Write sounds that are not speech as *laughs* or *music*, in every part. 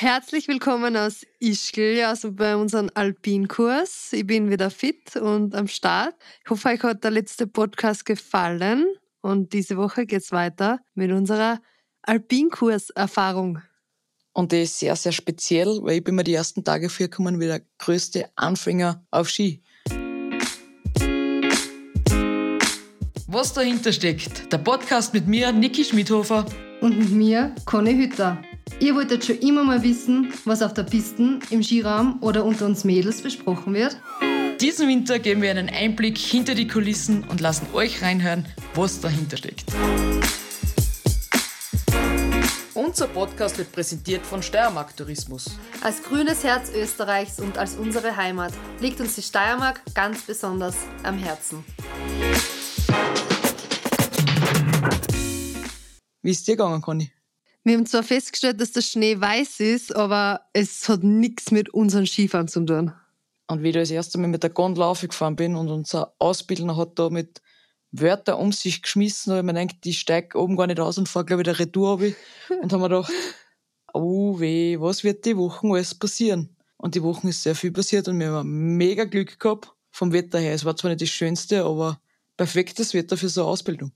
Herzlich willkommen aus Ischgl, also bei unserem Alpinkurs. Ich bin wieder fit und am Start. Ich hoffe, euch hat der letzte Podcast gefallen und diese Woche geht's weiter mit unserer Alpinkurs-Erfahrung. Und die ist sehr, sehr speziell, weil ich bin mir die ersten Tage vorgekommen wie der größte Anfänger auf Ski. Was dahinter steckt, der Podcast mit mir, Niki Schmidhofer. Und mit mir, Conny Hütter. Ihr wolltet schon immer mal wissen, was auf der Piste, im Skiraum oder unter uns Mädels besprochen wird? Diesen Winter geben wir einen Einblick hinter die Kulissen und lassen euch reinhören, was dahinter steckt. Unser Podcast wird präsentiert von Steiermark Tourismus. Als grünes Herz Österreichs und als unsere Heimat liegt uns die Steiermark ganz besonders am Herzen. Wie ist dir gegangen, Conny? Wir haben zwar festgestellt, dass der Schnee weiß ist, aber es hat nichts mit unseren Skifahren zu tun. Und wie ich das erste Mal mit der Gondel aufgefahren bin und unser Ausbildner hat da mit Wörter um sich geschmissen, ich mir gedacht, ich steige oben gar nicht aus und fahre gleich wieder Retour runter. und haben mir gedacht, oh weh, was wird die Wochen alles passieren? Und die Wochen ist sehr viel passiert und wir haben mega Glück gehabt vom Wetter her. Es war zwar nicht das Schönste, aber perfektes Wetter für so eine Ausbildung.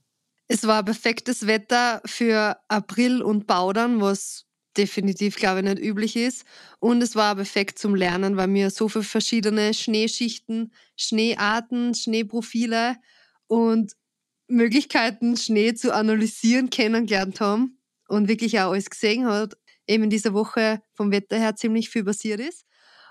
Es war perfektes Wetter für April und Baudern, was definitiv, glaube ich, nicht üblich ist. Und es war perfekt zum Lernen, weil wir so viele verschiedene Schneeschichten, Schneearten, Schneeprofile und Möglichkeiten, Schnee zu analysieren, kennengelernt haben und wirklich auch alles gesehen hat. Eben in dieser Woche vom Wetter her ziemlich viel passiert ist.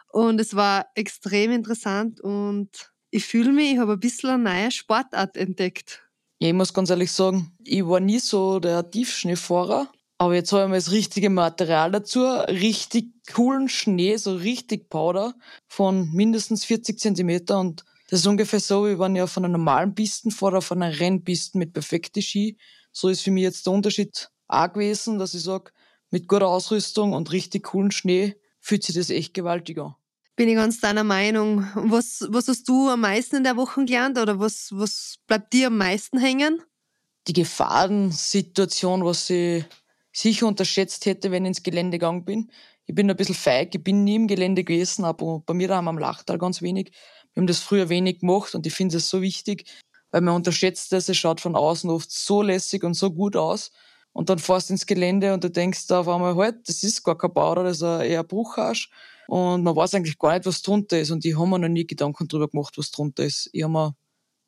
Und es war extrem interessant und ich fühle mich, ich habe ein bisschen eine neue Sportart entdeckt. Ja, ich muss ganz ehrlich sagen, ich war nie so der Tiefschneefahrer. Aber jetzt habe ich mal das richtige Material dazu. Richtig coolen Schnee, so richtig Powder von mindestens 40 Zentimeter. Und das ist ungefähr so, wie wenn ich auf einer normalen Pisten fahre, auf einer Rennpisten mit perfekten Ski. So ist für mich jetzt der Unterschied auch gewesen, dass ich sage, mit guter Ausrüstung und richtig coolen Schnee fühlt sich das echt gewaltig an bin ich ganz deiner Meinung. Was, was hast du am meisten in der Woche gelernt oder was, was bleibt dir am meisten hängen? Die Gefahrensituation, was ich sicher unterschätzt hätte, wenn ich ins Gelände gegangen bin. Ich bin ein bisschen feig, ich bin nie im Gelände gewesen, aber bei mir haben am Lachtal ganz wenig. Wir haben das früher wenig gemacht und ich finde es so wichtig, weil man unterschätzt das, es schaut von außen oft so lässig und so gut aus. Und dann fährst du ins Gelände und du denkst da auf einmal halt, das ist gar kein Bauer, das ist eher ein Bruchhasch. Und man weiß eigentlich gar nicht, was drunter ist. Und ich habe mir noch nie Gedanken drüber gemacht, was drunter ist. Ich habe mir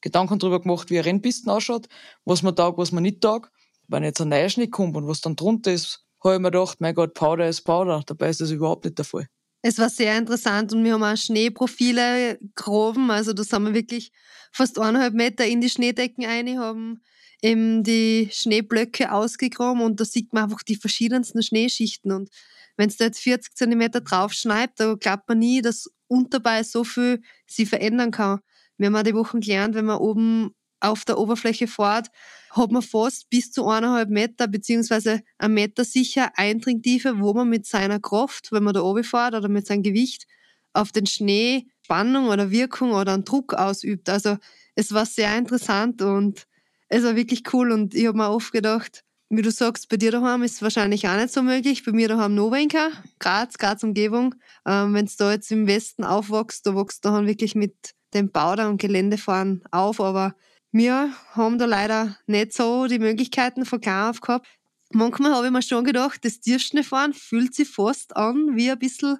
Gedanken drüber gemacht, wie eine Rennpisten ausschaut, was man taugt, was man nicht taugt. Wenn jetzt ein Neuschnee kommt und was dann drunter ist, habe ich mir gedacht, mein Gott, Powder ist Powder. Dabei ist das überhaupt nicht der Fall. Es war sehr interessant und wir haben auch Schneeprofile gehoben. Also da sind wir wirklich fast eineinhalb Meter in die Schneedecken rein, haben eben die Schneeblöcke ausgegraben und da sieht man einfach die verschiedensten Schneeschichten. Und wenn es da jetzt 40 Zentimeter drauf schneibt, da glaubt man nie, dass unterbei so viel sich verändern kann. Wir haben auch die Wochen gelernt, wenn man oben auf der Oberfläche fährt, hat man fast bis zu eineinhalb Meter beziehungsweise ein Meter sicher Eindringtiefe, wo man mit seiner Kraft, wenn man da oben fährt oder mit seinem Gewicht auf den Schnee Spannung oder Wirkung oder einen Druck ausübt. Also es war sehr interessant und es war wirklich cool und ich habe mir oft gedacht, wie du sagst, bei dir daheim ist es wahrscheinlich auch nicht so möglich. Bei mir daheim Novenka, Graz, Graz Umgebung. Ähm, Wenn du da jetzt im Westen aufwachst, da wächst du daheim wirklich mit dem Bauder und Geländefahren auf. Aber wir haben da leider nicht so die Möglichkeiten von klein auf gehabt. Manchmal habe ich mir schon gedacht, das Tierschneefahren fühlt sich fast an wie ein bisschen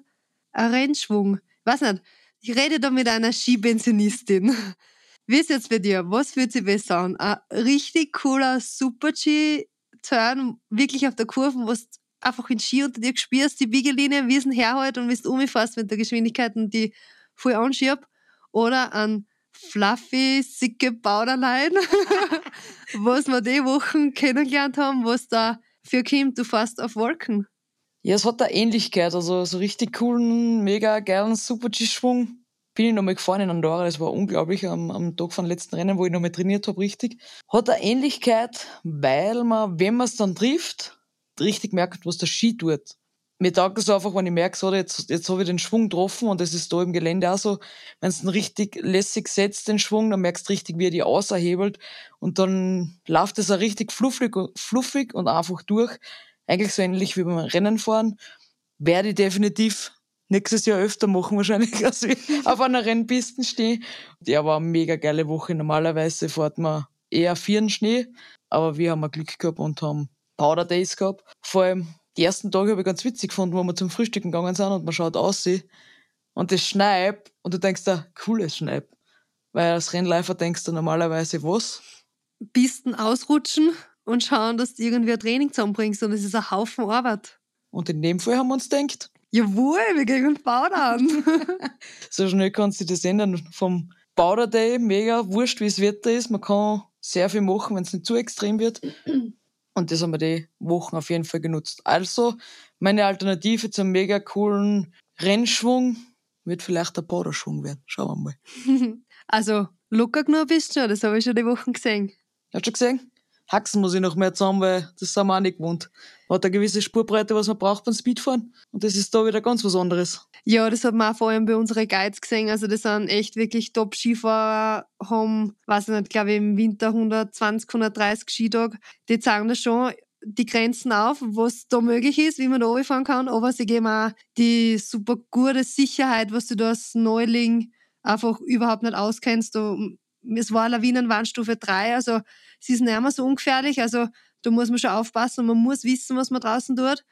ein Rennschwung. Ich weiß nicht, ich rede da mit einer Skipensionistin. *laughs* Wie ist jetzt bei dir? Was fühlt sich besser an? Ein richtig cooler Super-G Turn wirklich auf der Kurve, wo du einfach in Ski unter dir spürst, die Biegelinie, wie es herhält und wie du umfährst mit der Geschwindigkeit und die voll anschiebt. Oder ein fluffy, sicke Bauderlein, *laughs* was wir die Wochen kennengelernt haben, was da für kommt, du fährst auf Wolken. Ja, es hat eine Ähnlichkeit, also so richtig coolen, mega geilen Super-G-Schwung bin ich nochmal gefahren in Andorra, das war unglaublich am, am Tag von letzten Rennen, wo ich nochmal trainiert habe, richtig. Hat eine Ähnlichkeit, weil man, wenn man es dann trifft, richtig merkt, was der Ski tut. Mir taugt das einfach, wenn ich merke, so, jetzt, jetzt habe ich den Schwung getroffen und das ist da im Gelände auch so, wenn es richtig lässig setzt, den Schwung, dann merkst du richtig, wie er die auserhebelt und dann läuft es auch richtig fluffig, fluffig und einfach durch. Eigentlich so ähnlich wie beim Rennen fahren. werde ich definitiv nächstes Jahr öfter machen wahrscheinlich, als ich *laughs* auf einer Rennpiste stehe. Ja, war eine mega geile Woche. Normalerweise fährt man eher vieren Schnee, aber wir haben ein Glück gehabt und haben Powder Days gehabt. Vor allem die ersten Tage habe ich ganz witzig gefunden, wo wir zum Frühstücken gegangen sind und man schaut aus und es schneit und du denkst da, cool, es schneit. Weil als Rennläufer denkst du normalerweise was? Pisten ausrutschen und schauen, dass du irgendwie ein Training zusammenbringst und es ist ein Haufen Arbeit. Und in dem Fall haben wir uns gedacht, Jawohl, wir gehen uns Powder an. *laughs* so schnell kannst du das ändern. Vom Powder Day, mega wurscht, wie das Wetter ist. Man kann sehr viel machen, wenn es nicht zu extrem wird. Und das haben wir die Wochen auf jeden Fall genutzt. Also, meine Alternative zum mega coolen Rennschwung wird vielleicht der Powderschwung werden. Schauen wir mal. *laughs* also, locker genug bist du schon, das habe ich schon die Wochen gesehen. Hast du schon gesehen? Haxen muss ich noch mehr zusammen, weil das sind wir auch nicht gewohnt. Man hat eine gewisse Spurbreite, was man braucht beim Speedfahren. Und das ist da wieder ganz was anderes. Ja, das hat man auch vor allem bei unseren Guides gesehen. Also, das sind echt wirklich Top-Skifahrer, haben, weiß ich nicht, glaube ich, im Winter 120, 130 Skitage. Die zeigen da schon die Grenzen auf, was da möglich ist, wie man da fahren kann. Aber sie geben auch die super gute Sicherheit, was du da als Neuling einfach überhaupt nicht auskennst. Du, es war Lawinenwarnstufe 3, also sie ist nicht mehr so ungefährlich. Also da muss man schon aufpassen und man muss wissen, was man draußen tut.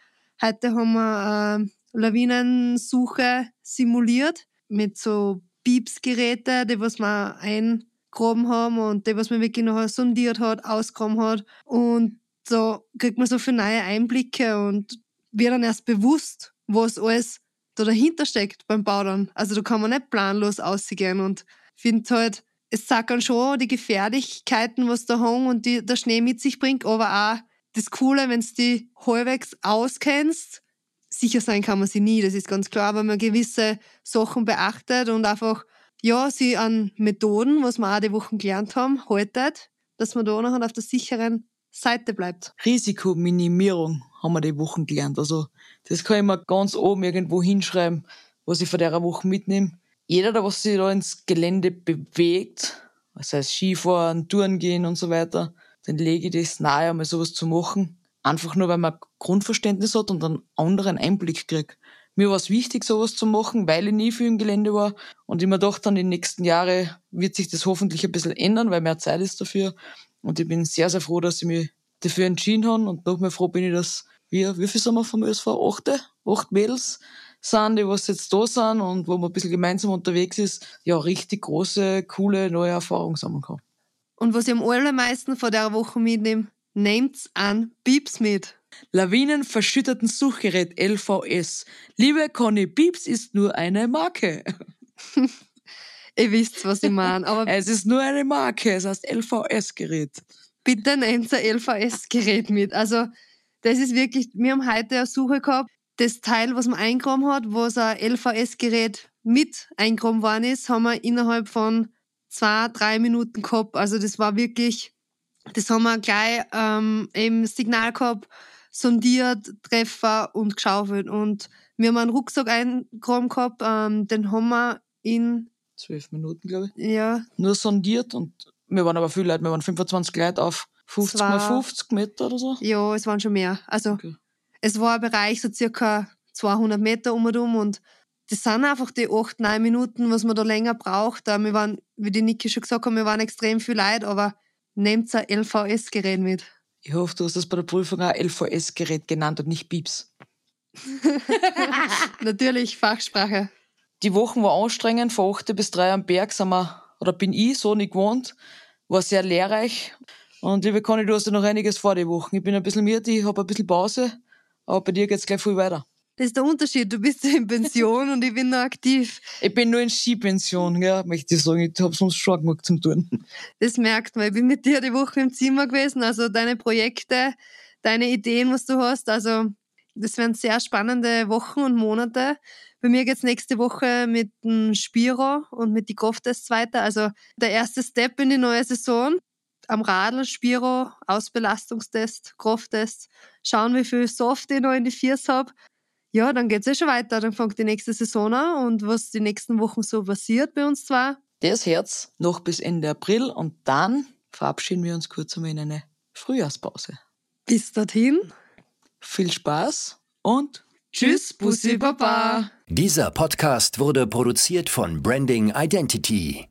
Heute haben wir äh, Lawinensuche simuliert mit so Piepsgeräte, die was man eingraben haben und die was man wirklich noch sondiert hat, ausgraben hat. Und so kriegt man so viele neue Einblicke und wird dann erst bewusst, was alles da dahinter steckt beim Bauen. Also da kann man nicht planlos ausgehen und finde halt, es sagt dann schon die Gefährlichkeiten, was der Hang und die, der Schnee mit sich bringt, aber auch das Coole, wenn du die halbwegs auskennst, sicher sein kann man sie nie, das ist ganz klar, aber man gewisse Sachen beachtet und einfach, ja, sie an Methoden, was wir auch die Wochen gelernt haben, haltet, dass man da noch auf der sicheren Seite bleibt. Risikominimierung haben wir die Wochen gelernt. Also, das kann ich mir ganz oben irgendwo hinschreiben, was ich von der Woche mitnehme jeder, der was sich da ins Gelände bewegt, das heißt Skifahren, Touren gehen und so weiter, dann lege ich das nahe, einmal sowas zu machen. Einfach nur, weil man Grundverständnis hat und einen anderen Einblick kriegt. Mir war es wichtig, sowas zu machen, weil ich nie viel im Gelände war. Und ich mir dachte dann, in den nächsten Jahren wird sich das hoffentlich ein bisschen ändern, weil mehr Zeit ist dafür. Und ich bin sehr, sehr froh, dass ich mich dafür entschieden habe. Und noch mehr froh bin ich, dass wir, wie viel sind wir vom ÖSV? Achte? Acht Mädels sind, die was jetzt da sind und wo man ein bisschen gemeinsam unterwegs ist, ja, richtig große, coole, neue Erfahrungen sammeln kann. Und was ich am allermeisten von der Woche mitnehme, nehmt's an Pieps mit. Lawinenverschütterten Suchgerät LVS. Liebe Conny, Pieps ist nur eine Marke. *laughs* Ihr wisst, was ich meine. Aber *laughs* es ist nur eine Marke, es heißt LVS-Gerät. Bitte nehmt ein LVS-Gerät mit. Also, das ist wirklich, wir haben heute eine Suche gehabt, das Teil, was man eingraben hat, was ein LVS-Gerät mit eingraben worden ist, haben wir innerhalb von zwei, drei Minuten gehabt. Also das war wirklich, das haben wir gleich ähm, im Signal gehabt, sondiert, Treffer und geschaufelt. Und wir haben einen Rucksack eingraben gehabt, ähm, den haben wir in zwölf Minuten, glaube ich. Ja. Nur sondiert und wir waren aber viele Leute, wir waren 25 Leute auf 50 mal 50 Meter oder so. Ja, es waren schon mehr. Also okay es war ein Bereich so circa 200 Meter um und um und das sind einfach die 8, 9 Minuten, was man da länger braucht. Wir waren, wie die Niki schon gesagt haben, wir waren extrem viel Leute, aber nehmt ein LVS-Gerät mit. Ich hoffe, du hast das bei der Prüfung auch LVS-Gerät genannt und nicht Pieps. *laughs* *laughs* Natürlich, Fachsprache. Die Wochen waren anstrengend, von 8 bis 3 am Berg sind wir, oder bin ich so nicht gewohnt, war sehr lehrreich. Und liebe Conny, du hast ja noch einiges vor die Wochen. Ich bin ein bisschen müde, ich habe ein bisschen Pause. Aber bei dir geht es gleich viel weiter. Das ist der Unterschied. Du bist in Pension und ich bin noch aktiv. Ich bin nur in Skipension, ja, möchte ich sagen. Ich habe sonst schon genug zum Tun. Das merkt man. Ich bin mit dir die Woche im Zimmer gewesen. Also deine Projekte, deine Ideen, was du hast. Also das werden sehr spannende Wochen und Monate. Bei mir geht es nächste Woche mit dem Spiro und mit die Krafttests weiter. Also der erste Step in die neue Saison am Radl, Spiro, Ausbelastungstest, Krafttest, schauen, wie viel Soft ich noch in die Viers habe. Ja, dann geht es eh schon weiter. Dann fängt die nächste Saison an und was die nächsten Wochen so passiert bei uns zwar. Das Herz noch bis Ende April und dann verabschieden wir uns kurz einmal in eine Frühjahrspause. Bis dorthin. Viel Spaß und Tschüss, Bussi Baba. Dieser Podcast wurde produziert von Branding Identity.